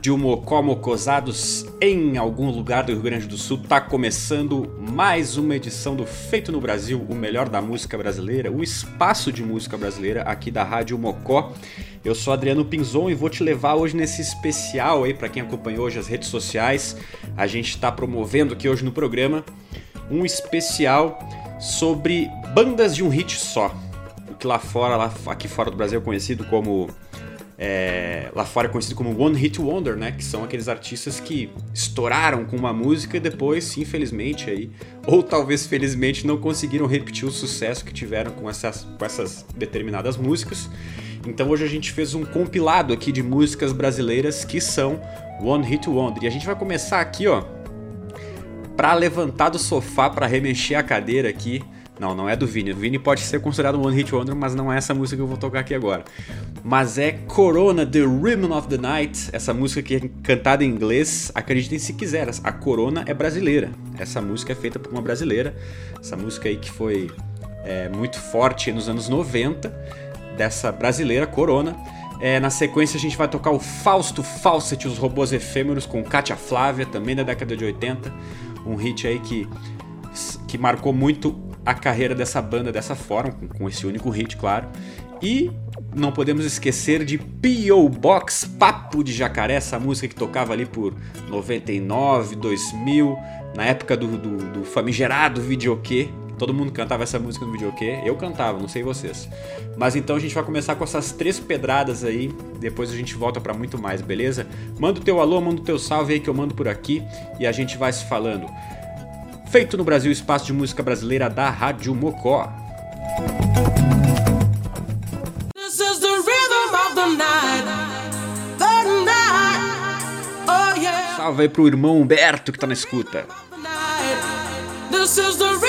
Rádio Mocó Mocosados em algum lugar do Rio Grande do Sul. Tá começando mais uma edição do Feito no Brasil, o melhor da música brasileira, o espaço de música brasileira aqui da Rádio Mocó. Eu sou Adriano Pinzon e vou te levar hoje nesse especial aí para quem acompanhou hoje as redes sociais. A gente está promovendo aqui hoje no programa um especial sobre bandas de um hit só. O que lá fora, lá aqui fora do Brasil é conhecido como é, lá fora é conhecido como One Hit Wonder, né? Que são aqueles artistas que estouraram com uma música e depois, infelizmente, aí, ou talvez felizmente, não conseguiram repetir o sucesso que tiveram com essas, com essas determinadas músicas. Então hoje a gente fez um compilado aqui de músicas brasileiras que são One Hit Wonder. E a gente vai começar aqui, ó, para levantar do sofá, para remexer a cadeira aqui não, não é do Vini. O Vini pode ser considerado um One Hit Wonder, mas não é essa música que eu vou tocar aqui agora. Mas é Corona, The Rhythm of the Night, essa música que é cantada em inglês. Acreditem se quiser, a Corona é brasileira. Essa música é feita por uma brasileira. Essa música aí que foi é, muito forte nos anos 90, dessa brasileira Corona. É, na sequência a gente vai tocar o Fausto Fawcett, os robôs efêmeros, com Katia Flávia, também da década de 80. Um hit aí que, que marcou muito a carreira dessa banda dessa forma, com, com esse único hit, claro. E não podemos esquecer de P.O. Box Papo de Jacaré, essa música que tocava ali por 99, 2000, na época do, do, do famigerado videokê. Todo mundo cantava essa música no videokê. Eu cantava, não sei vocês. Mas então a gente vai começar com essas três pedradas aí. Depois a gente volta para muito mais, beleza? Manda o teu alô, manda o teu salve aí que eu mando por aqui. E a gente vai se falando. Feito no Brasil, espaço de música brasileira da Rádio Mocó. Oh, Salve aí pro irmão Humberto que tá na escuta. This is the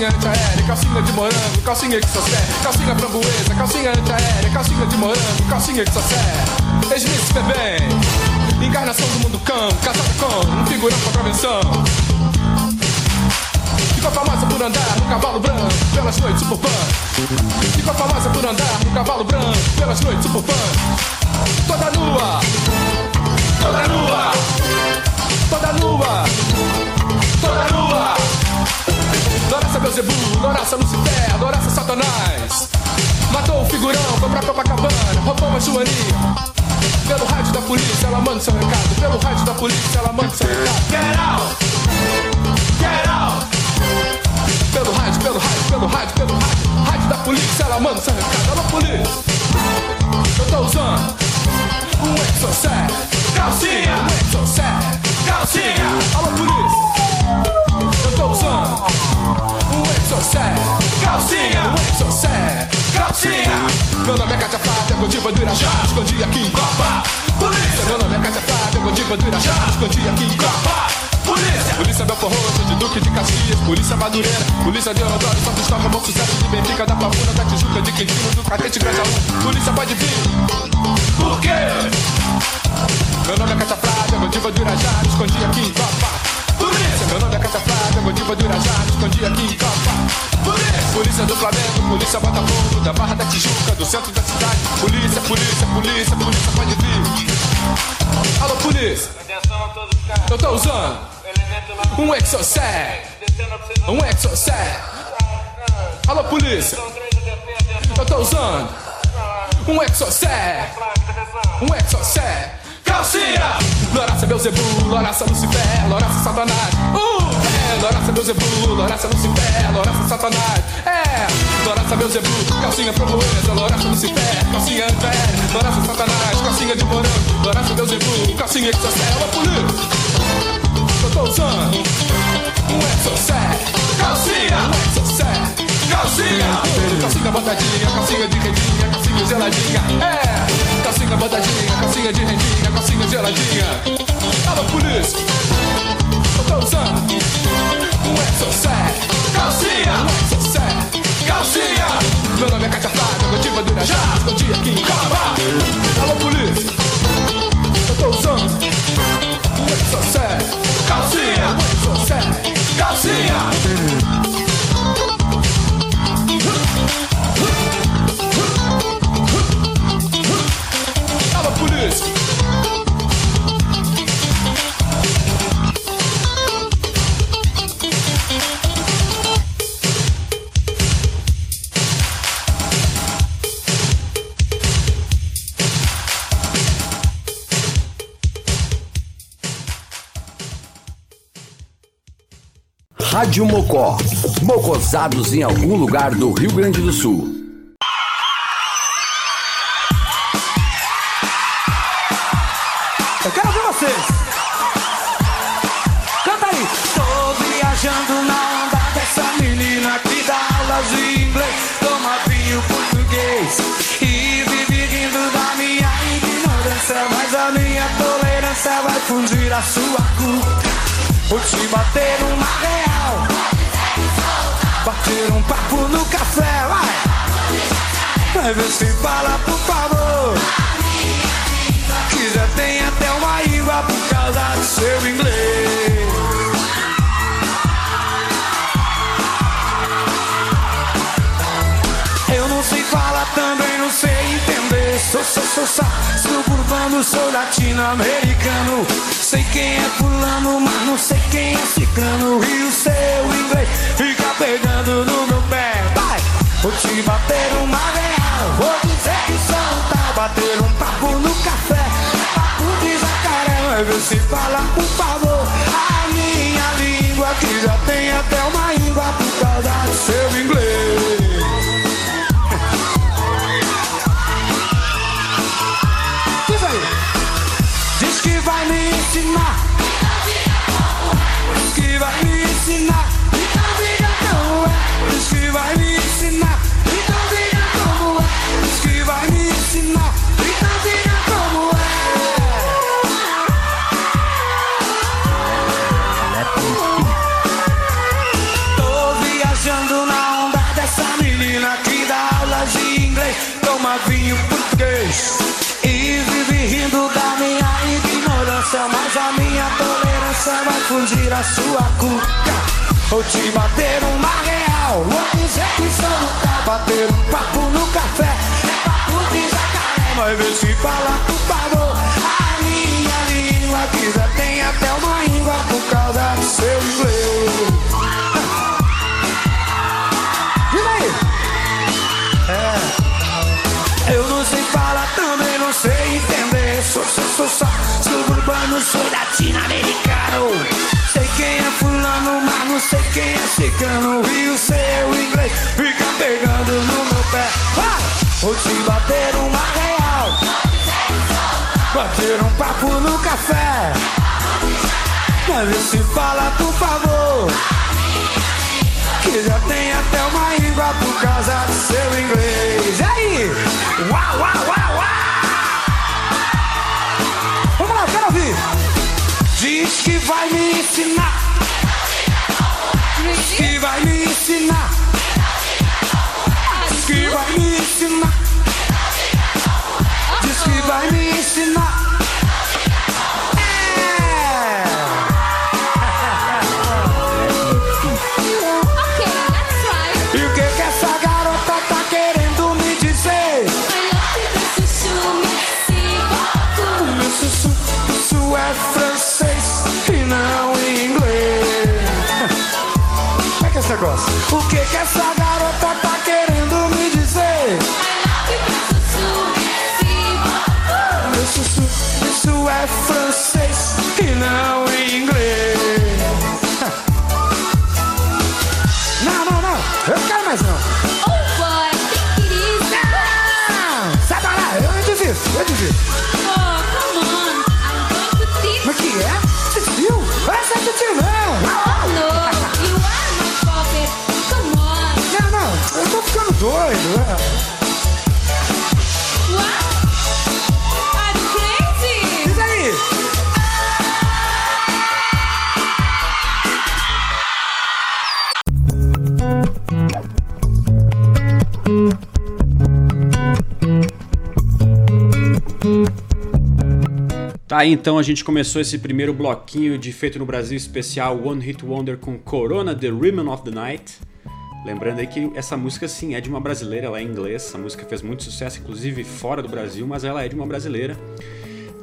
calcinha antiaérea, calcinha de morango, calcinha que serve, calcinha framboesa, calcinha antiaérea, calcinha de morango, calcinha que serve. Smith bem, encarnação do mundo cão, casada com um figurão com convenção. Ficou famosa por andar no cavalo branco pelas noites suburbanas. Ficou famosa por andar no cavalo branco pelas noites suburbanas. Toda nua, toda nua, toda nua, toda nua. Loraça Beuzebu, Loraça Lucifer, Loraça Satanás. Matou o figurão, foi pra Copacabana, roubou uma joaninha. Pelo rádio da polícia, ela manda seu recado. Pelo rádio da polícia, ela manda seu recado. Get out! Get out! Pelo rádio, pelo rádio, pelo rádio, pelo rádio. Rádio da polícia, ela manda seu recado. Alô, polícia! Eu tô usando um exocet. Calcinha! Um exocet. Calcinha! Alô, polícia! Eu tô usando Exocé, calcinha, Exocé, calcinha. Meu nome é Cátia Flávia, Godiva do Irajá, escondi aqui em Copa. Polícia, meu nome é Cátia Flávia, Godiva do Irajá, escondi aqui em Copa. Polícia, polícia Belfor Roxo, de Duque de Caxias, polícia Madureira, polícia de Deodoro, São Cristóvão, Bom Sucesso, de Benfica, da Pavuna, da Tijuca, de Quintino, do Catete, Aluno. Polícia pode vir. Por quê? Meu nome é Cátia Flávia, Godiva do Irajá, escondi aqui em Copa. Meu nome é Caixa Flávia, Godiva do Irajá, me escondi aqui em Copa. Polícia, polícia do Flamengo, polícia Botafogo, da Barra da Tijuca, do centro da cidade. Polícia, polícia, polícia, polícia, pode vir. Alô, polícia. Atenção a todos os carros. Eu tô usando um Exocet. Um Exocet. Alô, polícia. Eu tô usando um Exocet. Um Exocet calcinha. Loraça Beuzebu, Loraça Lucifer, Loraça Satanás. Uh, é, Loraça Beuzebu, Loraça Lucifer, Loraça Satanás. É, Loraça Beuzebu, calcinha framboesa, Loraça Lucifer, calcinha Anté, Loraça Satanás, calcinha de morango, Loraça Beuzebu, calcinha que só serve a polícia. Eu tô usando um exocet, calcinha, um exocet calcinha, calcinha botadinha, calcinha de rendinha, calcinha geladinha. É, calcinha botadinha, calcinha de rendinha, calcinha geladinha. Alô, polícia, eu tô usando um exocet, calcinha, um exocet, calcinha. Meu nome é Cátia Flávia, motiva do Irajá, escondi aqui em Cava. Alô, polícia, eu tô usando um exocet, calcinha, um exocet, calcinha. Rádio Mocó. Mocosados em algum lugar do Rio Grande do Sul. Eu quero ver você. inglês. Canta aí. Tô viajando na onda dessa menina que dá aulas de inglês. Toma vinho português e vive rindo da minha ignorância. Mas a minha tolerância vai fundir a sua cuca. Vou te bater uma real. Bater um papo no café, vai. Vai ver se fala, por favor. Que já tem até uma língua por causa do seu inglês. Não sei falar, também não sei entender. Sou, sou, sou, sou suburbano, sou latino-americano. Sei quem é fulano, mas não sei quem é ciclano. E o seu inglês fica pegando no meu pé. Vai, vou te bater uma real. Vou dizer que sou um tal. Bater um papo no café. Papo de jacaré. Vai ver se fala, por favor. A minha língua que já tem até uma língua por causa do seu inglês. Me ensinar. Diz que vai fugir a sua cuca. Vou te bater uma real, vou dizer que sou tal. Bater um papo no café, é papo de jacaré. Vai ver se fala, por favor, a minha língua já tem até uma língua por causa do seu inglês. É. Eu não sei falar, também não sei entender. Sou, sou, sou, sou suburbano, sou latino-americano. Quem é fulano, mas não sei quem é cigano. E o seu inglês fica pegando no meu pé. Vai! Vou te bater uma real. Bater um papo no café. Mas se fala, por favor. Que já tem até uma língua por causa do seu inglês. E aí? Uau, uau, uau, uau! Vamos lá, quero ouvir. Diz que vai me ensinar. Diz que vai me ensinar. Doido. é. What? I'm crazy. Diz aí. Tá aí então, a gente começou esse primeiro bloquinho de Feito no Brasil especial One Hit Wonder com Corona The Rhythm of the Night. Lembrando aí que essa música sim é de uma brasileira, ela é em inglês, essa música fez muito sucesso, inclusive fora do Brasil, mas ela é de uma brasileira.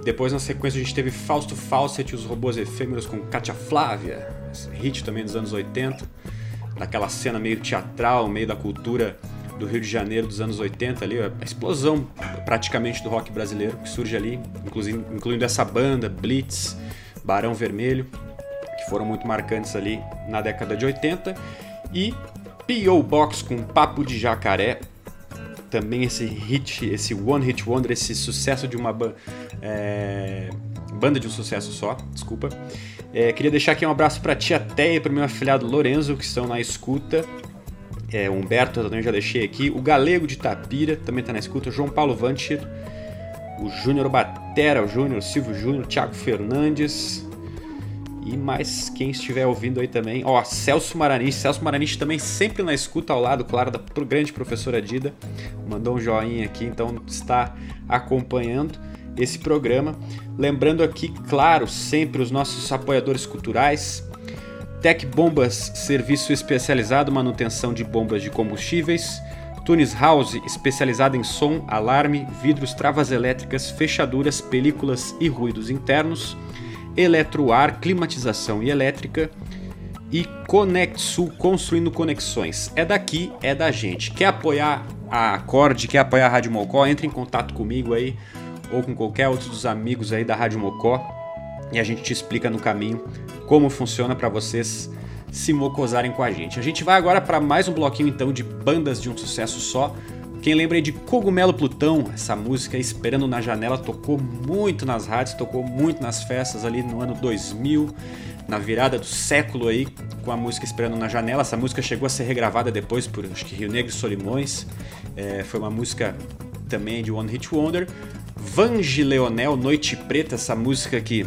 Depois na sequência a gente teve Fausto Fawcett e os Robôs Efêmeros com Katia Flávia, esse hit também dos anos 80, daquela cena meio teatral, meio da cultura do Rio de Janeiro dos anos 80 ali, a explosão praticamente do rock brasileiro que surge ali, incluindo essa banda, Blitz, Barão Vermelho, que foram muito marcantes ali na década de 80, e P.O. Box com Papo de Jacaré, também esse hit, esse One Hit Wonder, esse sucesso de uma, ba- é, Banda de um Sucesso Só, desculpa. É, queria deixar aqui um abraço pra tia Teia e pro meu afilhado Lorenzo, que estão na escuta. É, Humberto também já deixei aqui. O Galego de Tapira também tá na escuta. João Paulo Vantir. O Júnior Batera, o Júnior, Silvio Júnior, Thiago Fernandes. E mais quem estiver ouvindo aí também. Ó, Celso Maranich. Celso Maranich também sempre na escuta ao lado, claro, da grande professora Dida. Mandou um joinha aqui, então está acompanhando esse programa. Lembrando aqui, claro, sempre os nossos apoiadores culturais. Tec Bombas, serviço especializado manutenção de bombas de combustíveis. Tunis House, especializada em som, alarme, vidros, travas elétricas, fechaduras, películas e ruídos internos. Eletroar, climatização e elétrica. E Conexul, construindo conexões. É daqui, é da gente. Quer apoiar a Acorde, quer apoiar a Rádio Mocó? Entre em contato comigo aí ou com qualquer outro dos amigos aí da Rádio Mocó e a gente te explica no caminho como funciona para vocês se mocosarem com a gente. A gente vai agora para mais um bloquinho então de bandas de um sucesso só. Quem lembra aí de Cogumelo Plutão, essa música Esperando na Janela tocou muito nas rádios, tocou muito nas festas ali no ano 2000, na virada do século aí, com a música Esperando na Janela. Essa música chegou a ser regravada depois por acho que Rio Negro e Solimões. É, foi uma música também de One Hit Wonder. Vange Leonel, Noite Preta, essa música que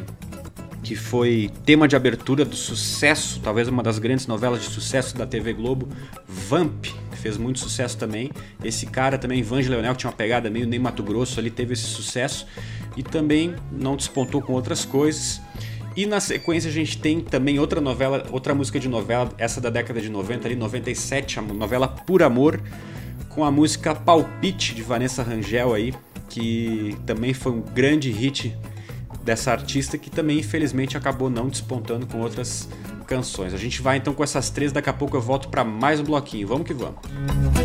que foi tema de abertura do sucesso, talvez uma das grandes novelas de sucesso da TV Globo, Vamp, fez muito sucesso também. Esse cara também, Vange Leonel, que tinha uma pegada meio nem Mato Grosso, ali teve esse sucesso e também não despontou com outras coisas. E na sequência a gente tem também outra novela, outra música de novela, essa da década de 90, ali 97, a novela Por Amor, com a música Palpite de Vanessa Rangel aí, que também foi um grande hit dessa artista que também infelizmente acabou não despontando com outras canções. A gente vai então com essas três, daqui a pouco eu volto para mais um bloquinho. Vamos que vamos.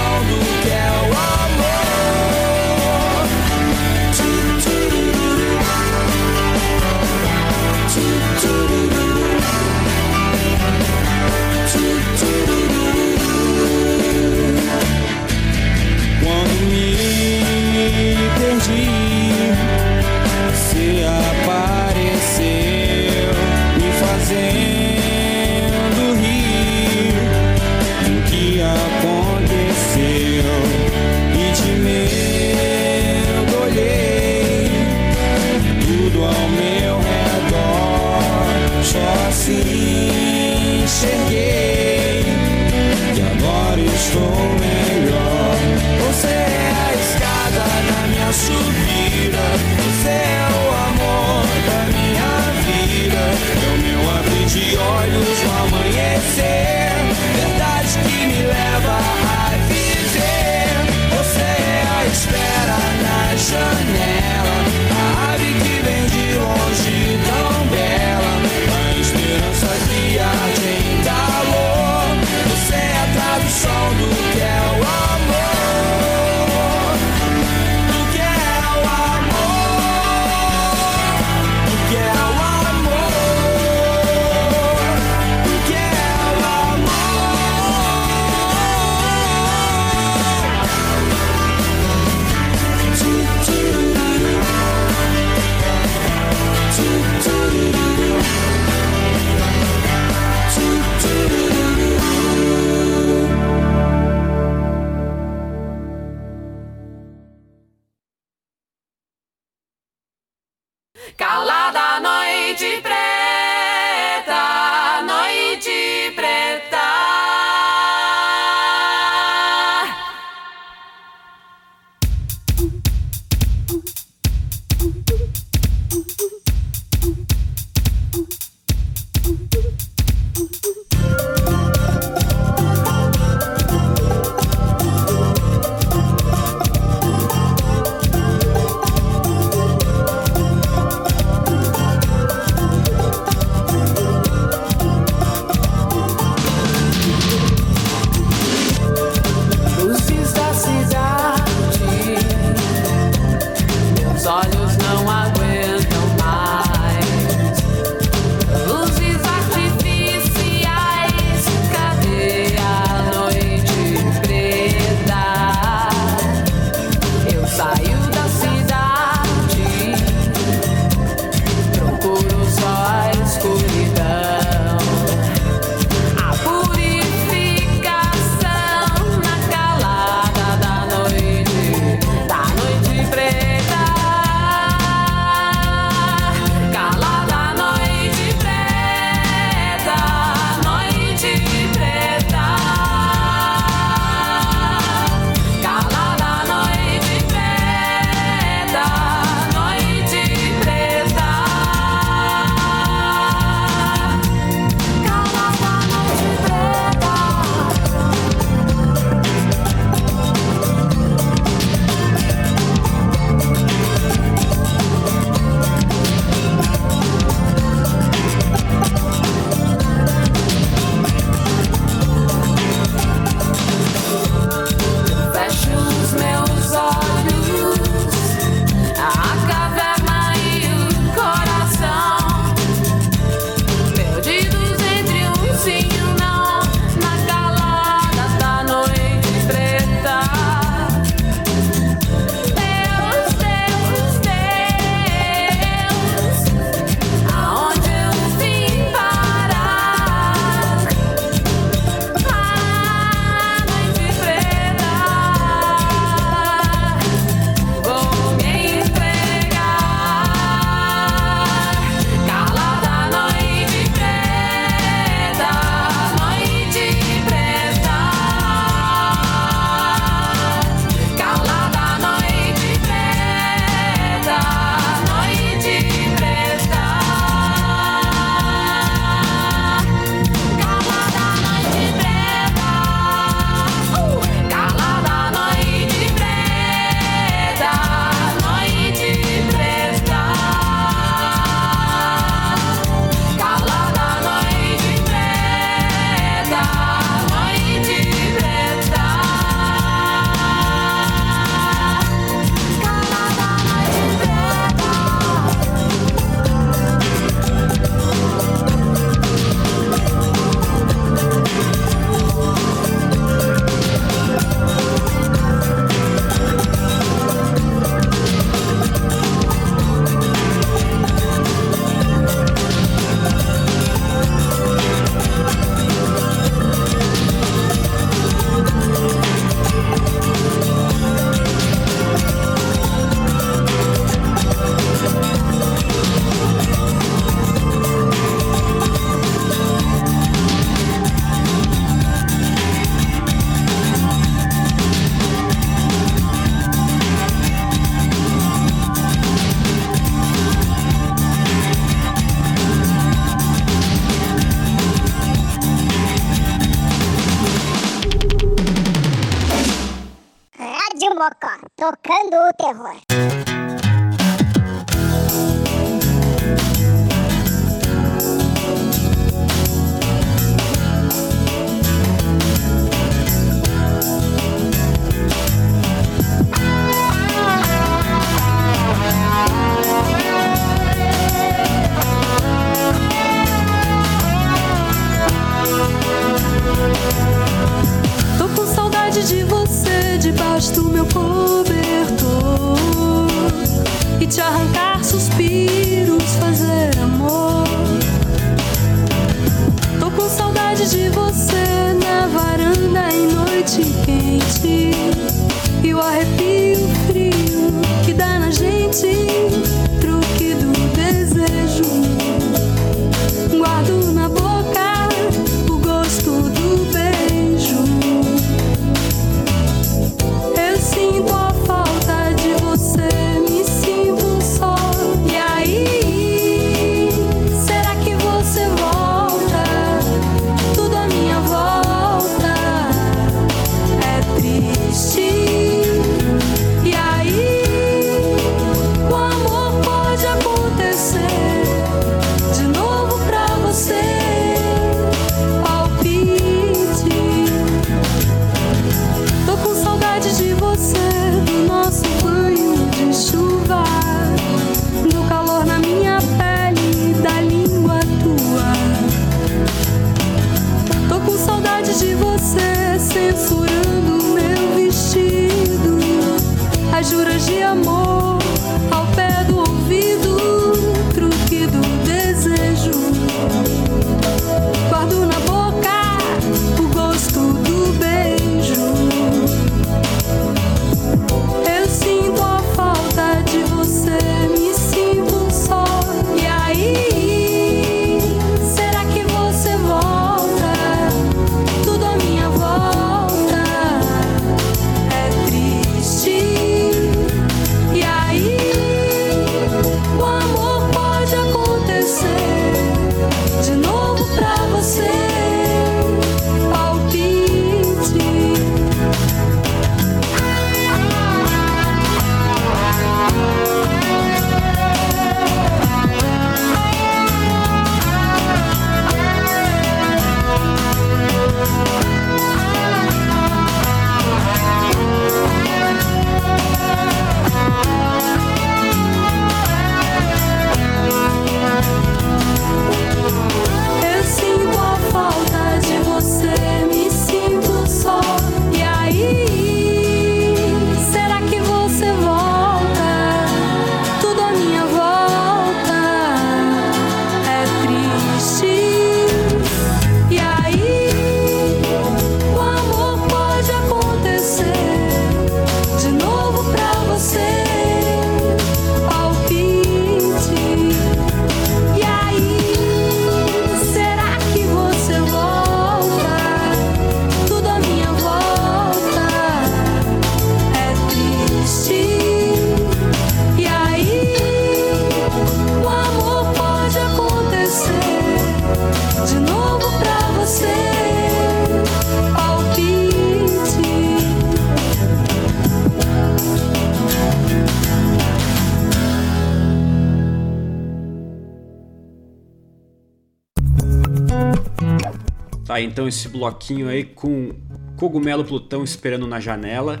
Tá, então esse bloquinho aí com Cogumelo Plutão esperando na janela.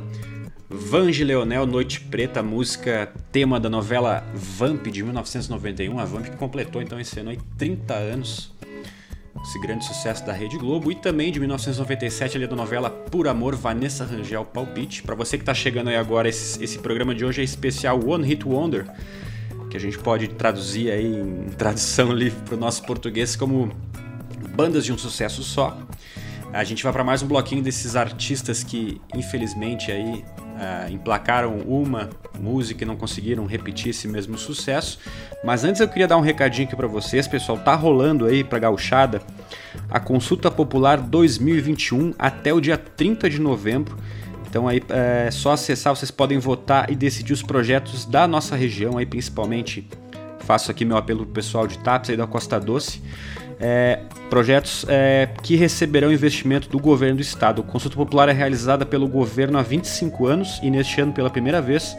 Vange Leonel, Noite Preta, música tema da novela Vamp de 1991. A Vamp que completou então esse ano aí 30 anos. Esse grande sucesso da Rede Globo. E também de 1997 ali da novela Por Amor, Vanessa Rangel Palpite. Para você que tá chegando aí agora, esse, esse programa de hoje é especial One Hit Wonder. Que a gente pode traduzir aí em tradução livre para o nosso português como bandas de um sucesso só. A gente vai para mais um bloquinho desses artistas que, infelizmente, aí uh, emplacaram uma música e não conseguiram repetir esse mesmo sucesso. Mas antes eu queria dar um recadinho aqui para vocês, pessoal. Tá rolando aí para Gauchada a Consulta Popular 2021 até o dia 30 de novembro. Então aí é só acessar, vocês podem votar e decidir os projetos da nossa região aí, principalmente faço aqui meu apelo pro pessoal de TAPS aí da Costa Doce é, projetos é, que receberão investimento do governo do estado. A consulta popular é realizada pelo governo há 25 anos e neste ano, pela primeira vez,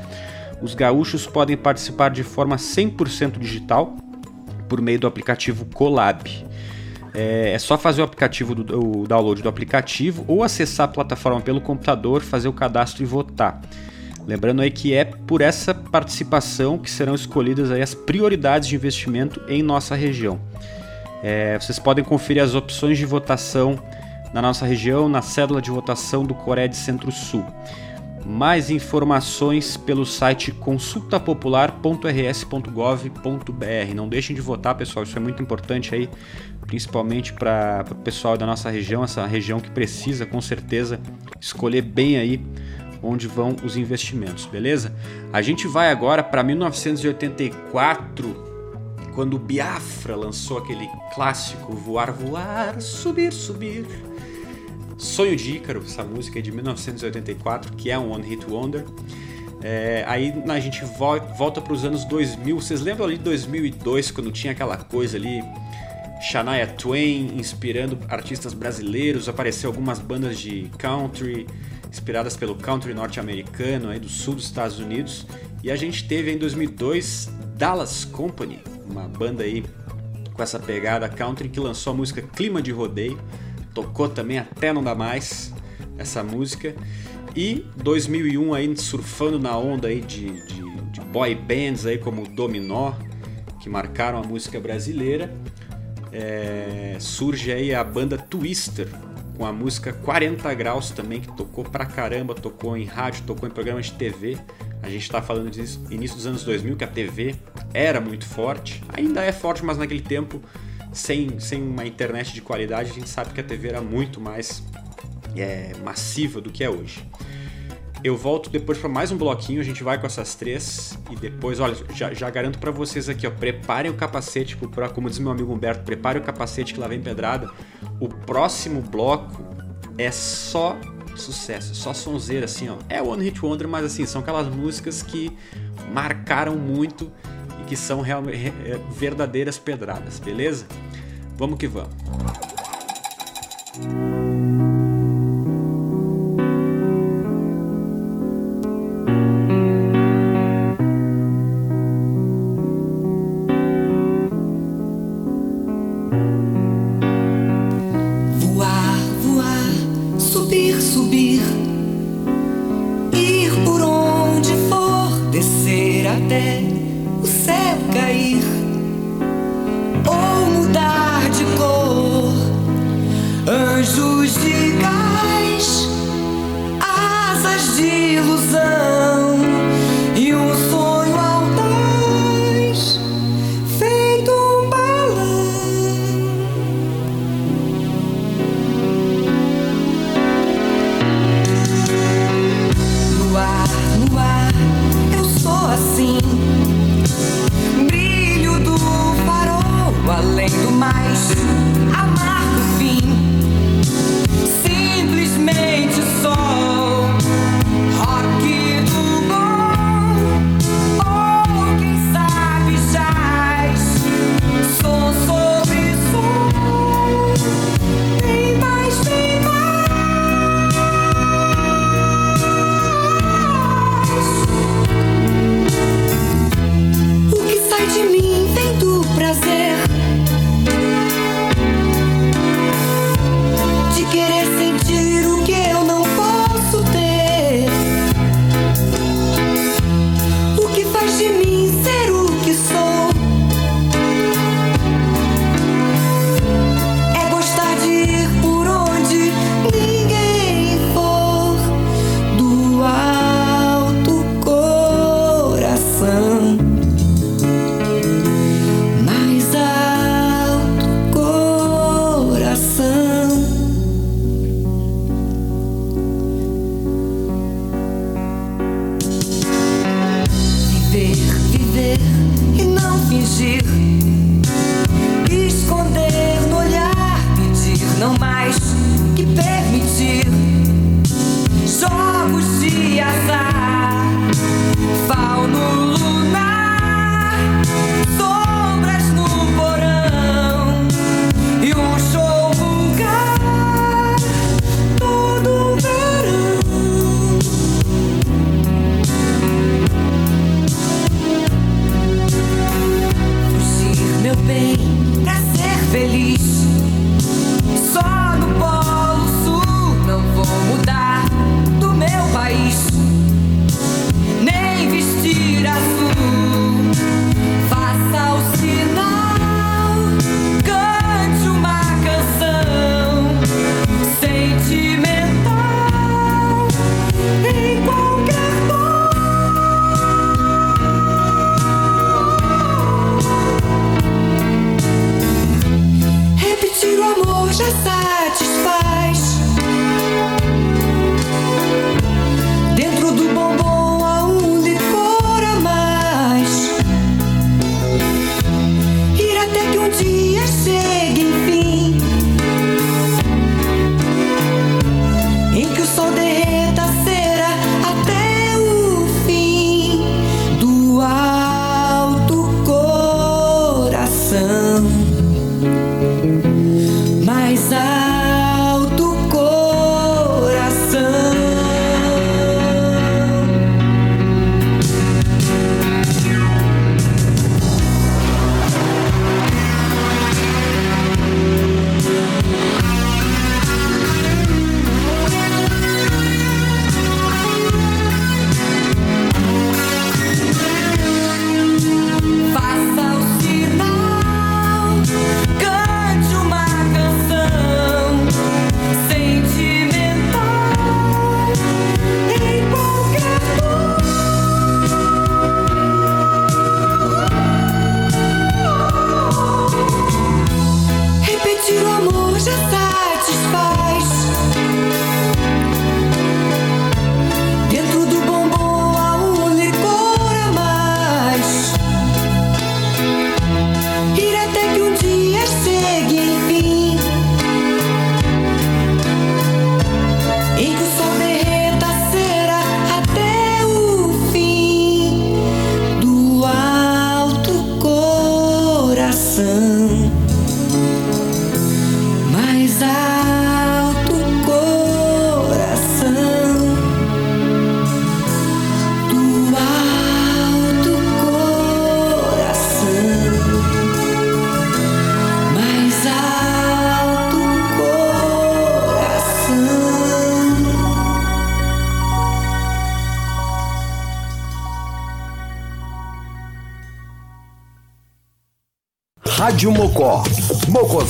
os gaúchos podem participar de forma 100% digital por meio do aplicativo Colab. É, é só fazer o aplicativo do, o download do aplicativo ou acessar a plataforma pelo computador, fazer o cadastro e votar. Lembrando aí que é por essa participação que serão escolhidas as prioridades de investimento em nossa região. É, vocês podem conferir as opções de votação na nossa região na cédula de votação do Coreia Centro-Sul. Mais informações pelo site consultapopular.rs.gov.br. Não deixem de votar, pessoal, isso é muito importante aí, principalmente para o pessoal da nossa região, essa região que precisa com certeza escolher bem aí onde vão os investimentos, beleza? A gente vai agora para 1984 quando Biafra lançou aquele clássico Voar, Voar, Subir, Subir. Sonho de Ícaro, essa música é de 1984, que é um One Hit Wonder. É, aí a gente volta para os anos 2000. Vocês lembram ali de 2002, quando tinha aquela coisa ali, Shania Twain inspirando artistas brasileiros, apareceu algumas bandas de country inspiradas pelo country norte-americano aí do sul dos Estados Unidos. E a gente teve em 2002 Dallas Company, uma banda aí com essa pegada country que lançou a música Clima de Rodeio, tocou também até não dá mais essa música. E 2001 aí surfando na onda aí de, de, de boy bands aí como Dominó, que marcaram a música brasileira, é, surge aí a banda Twister, com a música 40 Graus também, que tocou pra caramba, tocou em rádio, tocou em programas de TV. A gente está falando disso início dos anos 2000, que a TV era muito forte, ainda é forte, mas naquele tempo, sem, sem uma internet de qualidade, a gente sabe que a TV era muito mais é, massiva do que é hoje. Eu volto depois para mais um bloquinho, a gente vai com essas três e depois, olha, já, já garanto para vocês aqui, ó, preparem o capacete, pra, como diz meu amigo Humberto, prepare o capacete que lá vem pedrada. O próximo bloco é só sucesso, só sonzeira assim, ó. É One Hit Wonder, mas assim, são aquelas músicas que marcaram muito e que são realmente é, verdadeiras pedradas, beleza? Vamos que vamos.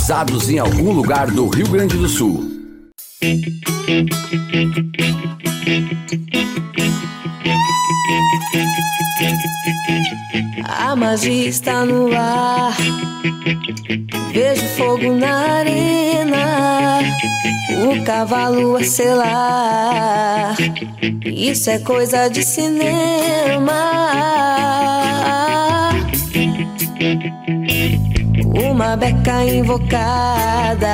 Mocosados em algum lugar do Rio Grande do Sul. A magia está no ar. Vejo fogo na arena. O cavalo a selar. Isso é coisa de cinema. Uma beca invocada.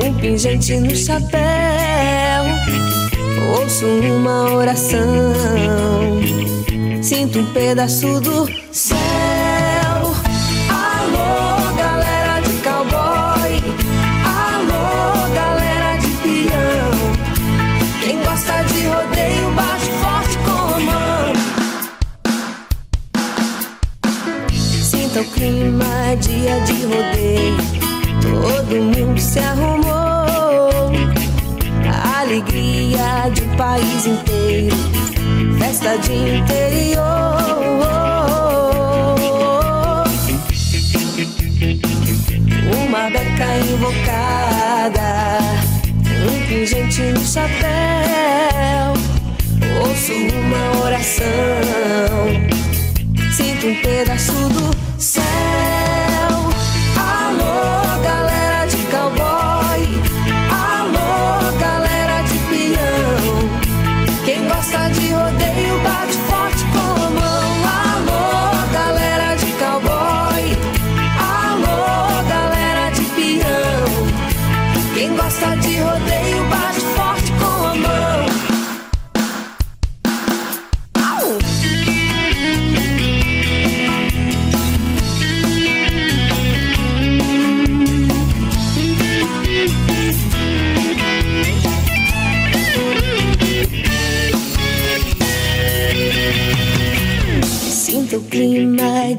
Um pingente no chapéu. Ouço uma oração. Sinto um pedaço do céu. Sinta o clima, dia de rodeio. Todo mundo se arrumou. A alegria de um país inteiro. Festa de interior. Uma beca invocada. Um pingente no chapéu. Ouço uma oração. Sinto um pedaço do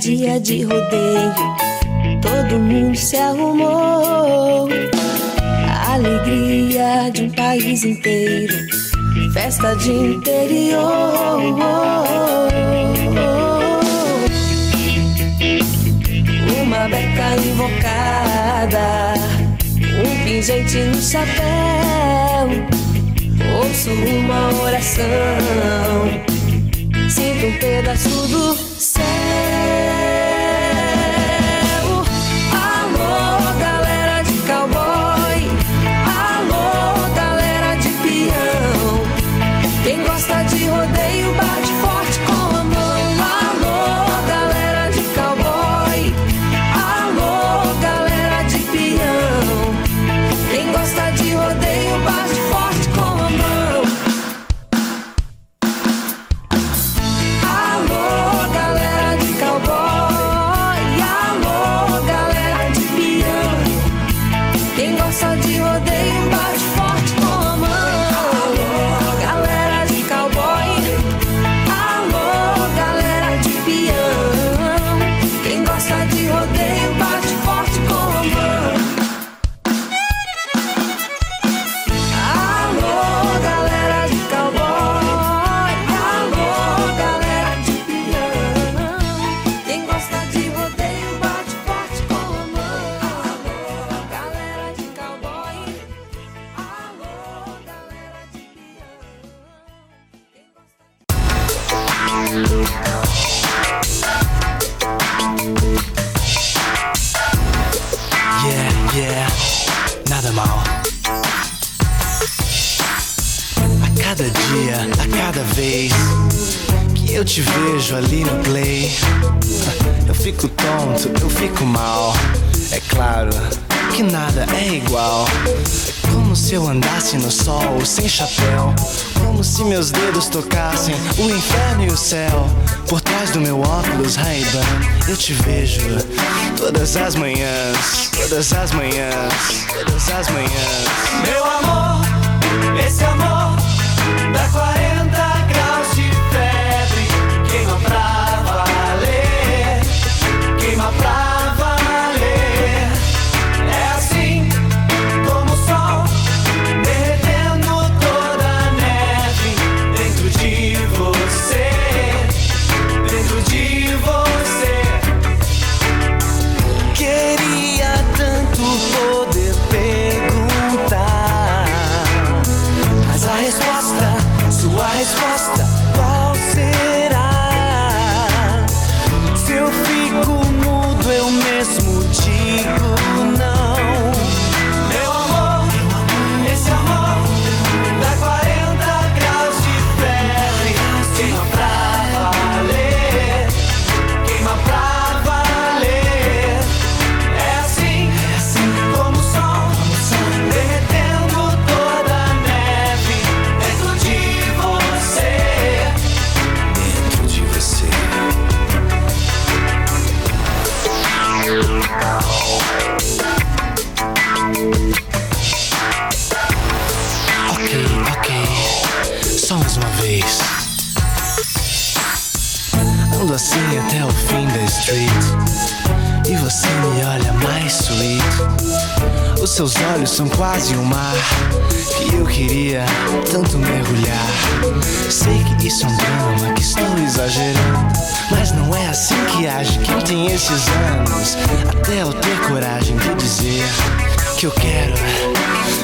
dia de rodeio. Todo mundo se arrumou. Alegria de um país inteiro. Festa de interior. Uma beca invocada. Um pingente no chapéu. Ouço uma oração. Sinto um pedaço do fico tonto, eu fico mal. É claro que nada é igual. Como se eu andasse no sol sem chapéu. Como se meus dedos tocassem o inferno e o céu. Por trás do meu óculos Ray-Ban, eu te vejo todas as manhãs, todas as manhãs, todas as manhãs. Meu amor, esse amor dá 40 seus olhos são quase um mar que eu queria tanto mergulhar. Sei que isso é um drama, que estou exagerando. Mas não é assim que age quem tem esses anos. Até eu ter coragem de dizer que eu quero,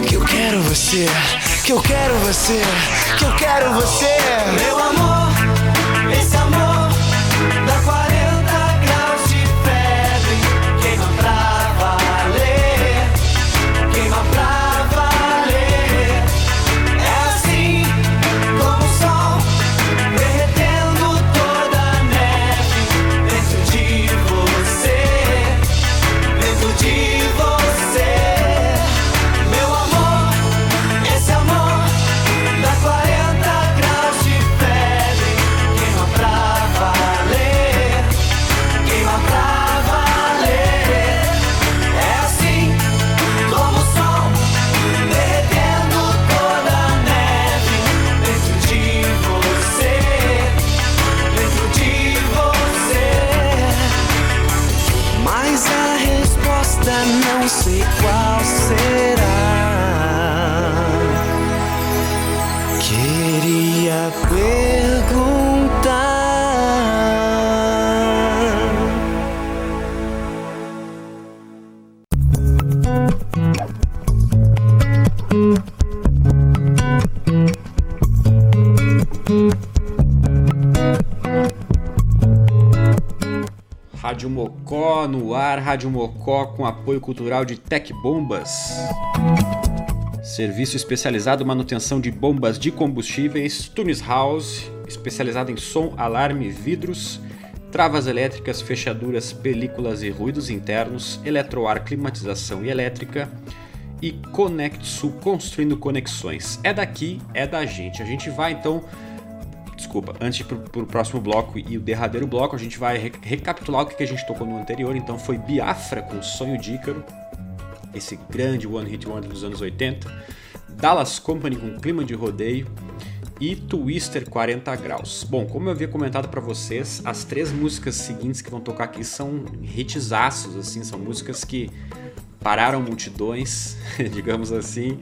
que eu quero você, que eu quero você, que eu quero você. Meu amor, Rádio Mocó no ar, Rádio Mocó com apoio cultural de Tec Bombas. Serviço especializado manutenção de bombas de combustíveis, Tunis House, especializado em som, alarme, vidros, travas elétricas, fechaduras, películas e ruídos internos, eletroar, climatização e elétrica. E Conectsul construindo conexões. É daqui, é da gente. A gente vai então desculpa, antes pro, pro próximo bloco e o derradeiro bloco, a gente vai re- recapitular o que a gente tocou no anterior. Então foi Biafra com Sonho de Ícaro, esse grande One Hit Wonder dos anos 80, Dallas Company com Clima de Rodeio e Twister 40 Graus. Bom, como eu havia comentado pra vocês, as três músicas seguintes que vão tocar aqui são hitsaços, assim, são músicas que pararam multidões, digamos assim,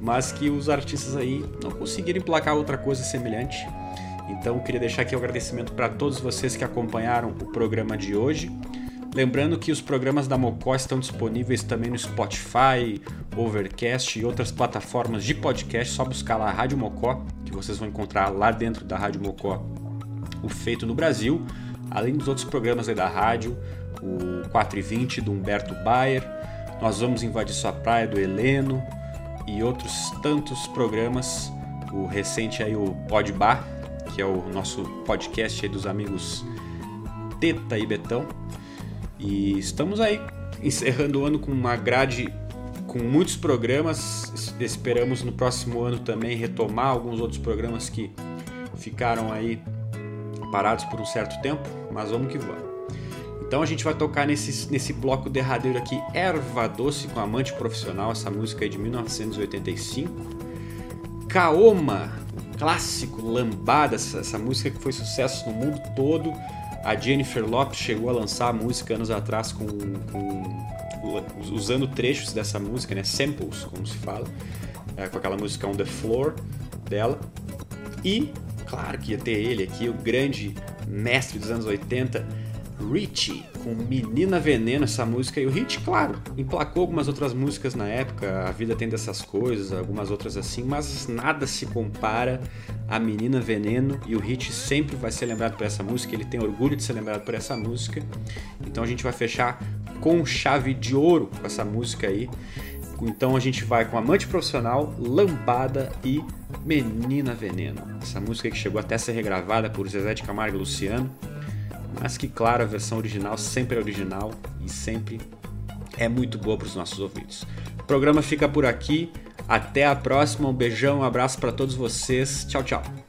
mas que os artistas aí não conseguiram emplacar outra coisa semelhante. Então queria deixar aqui o agradecimento para todos vocês que acompanharam o programa de hoje. Lembrando que os programas da Mocó estão disponíveis também no Spotify, Overcast e outras plataformas de podcast. Só buscar lá a Rádio Mocó, que vocês vão encontrar lá dentro da Rádio Mocó o Feito no Brasil, além dos outros programas da rádio, o 4 e 20 do Humberto Bayer, Nós vamos invadir sua praia do Heleno e outros tantos programas. O recente aí, o Podbar, que é o nosso podcast dos amigos Teta e Betão. E estamos aí encerrando o ano com uma grade com muitos programas. Es- Esperamos no próximo ano também retomar alguns outros programas que ficaram aí parados por um certo tempo, mas vamos que vamos. Então a gente vai tocar nesse, nesse bloco derradeiro aqui Erva Doce com Amante Profissional, essa música aí de 1985. Kaoma, clássico Lambada, essa, essa música que foi sucesso no mundo todo. A Jennifer Lopez chegou a lançar a música anos atrás com, com- usando trechos dessa música, né, samples, como se fala, é, com aquela música On the Floor dela. E, claro que ia ter ele aqui, o grande mestre dos anos 80, Richie, com Menina Veneno, essa música. E o Richie, claro, emplacou algumas outras músicas na época, A Vida Tem Dessas Coisas, algumas outras assim, mas nada se compara a Menina Veneno. E o Richie sempre vai ser lembrado por essa música, ele tem orgulho de ser lembrado por essa música. Então a gente vai fechar com chave de ouro com essa música aí. Então a gente vai com Amante Profissional, Lambada e Menina Veneno. Essa música que chegou até a ser regravada por Zezé de Camargo e Luciano, mas que, claro, a versão original sempre é original e sempre é muito boa para os nossos ouvidos. O programa fica por aqui. Até a próxima. Um beijão, um abraço para todos vocês. Tchau, tchau.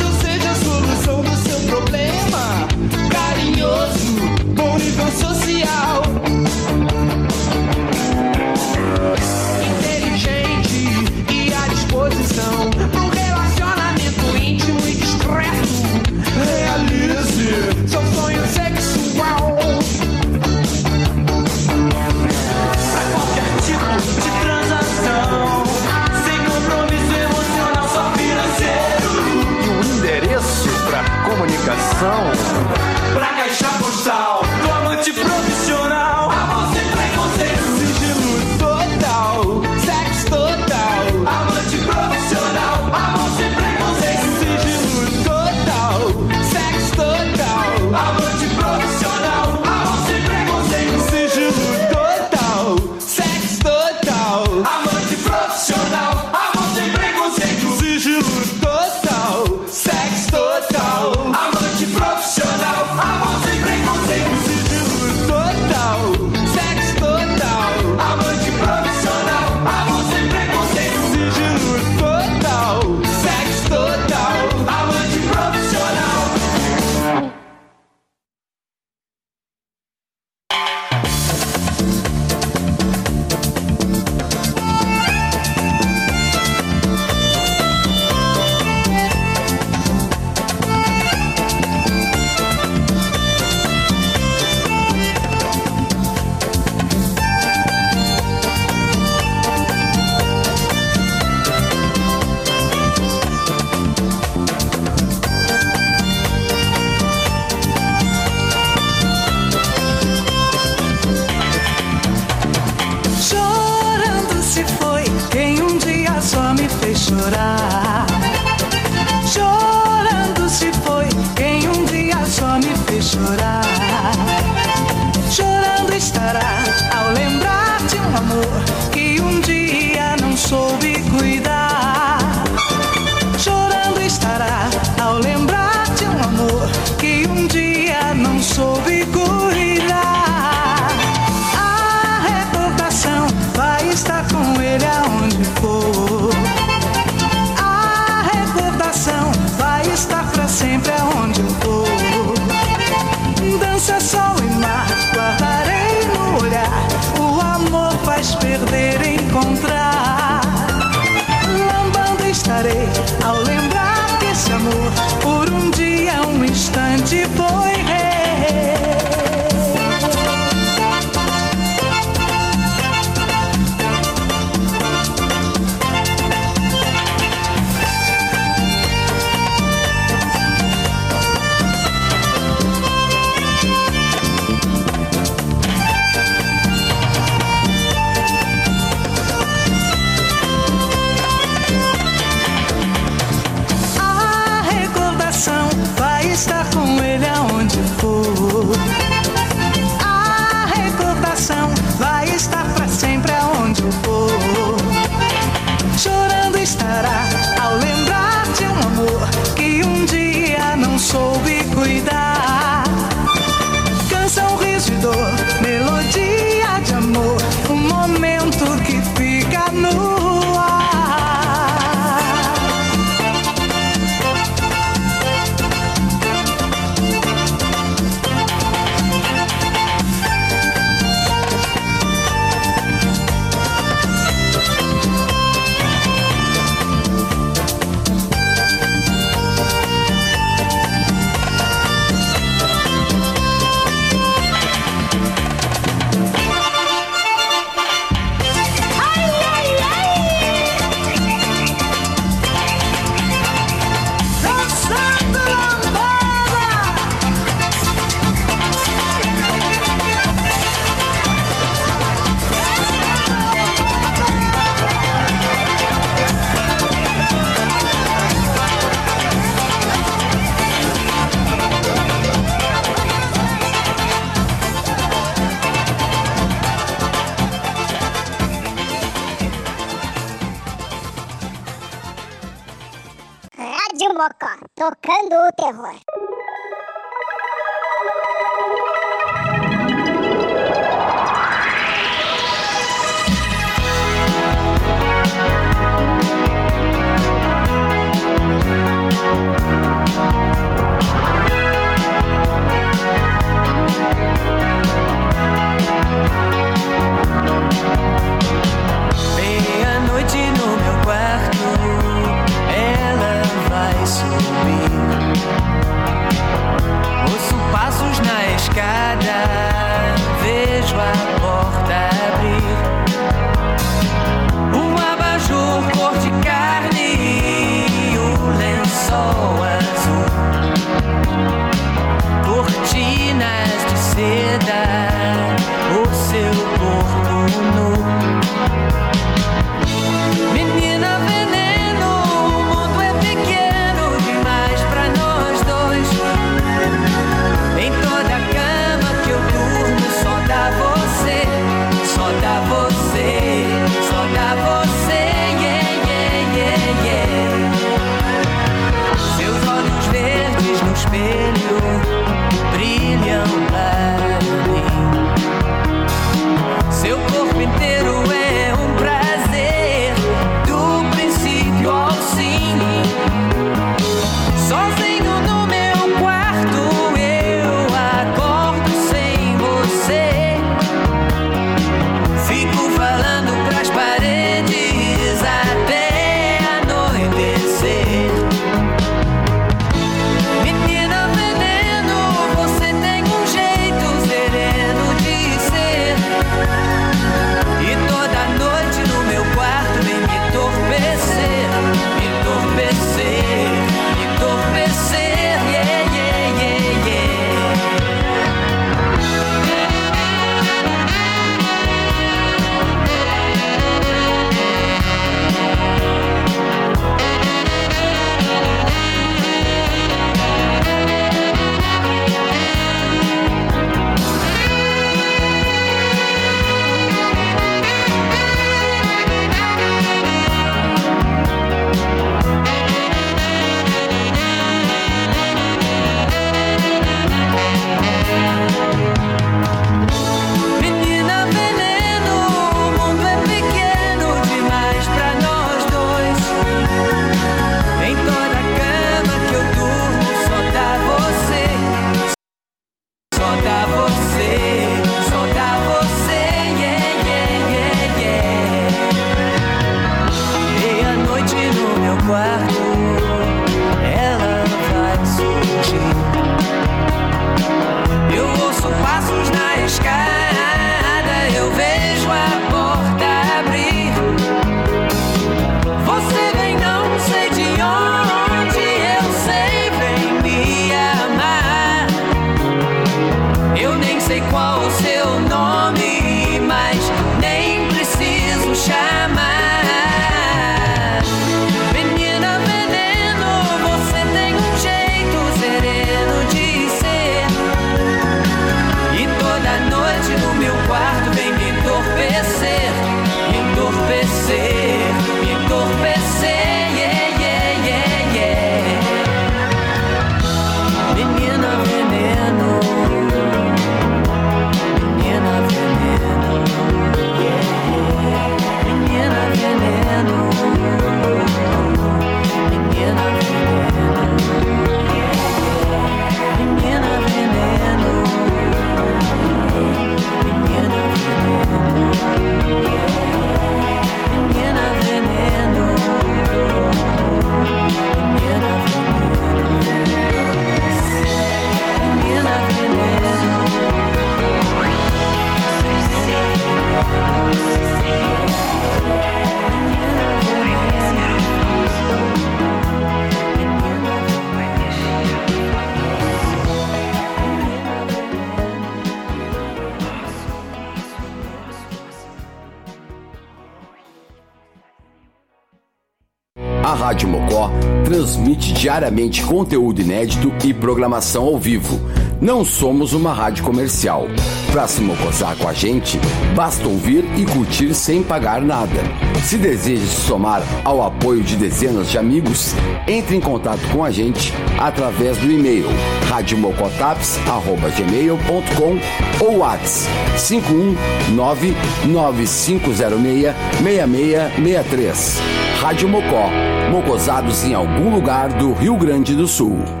Rádio Mocó transmite diariamente conteúdo inédito e programação ao vivo. Não somos uma rádio comercial. Para se mocosar com a gente, basta ouvir e curtir sem pagar nada. Se deseja se somar ao apoio de dezenas de amigos, entre em contato com a gente através do e-mail radiomocotaps.gmail.com ou WhatsApp 51995066663. Rádio Mocó, mocosados em algum lugar do Rio Grande do Sul.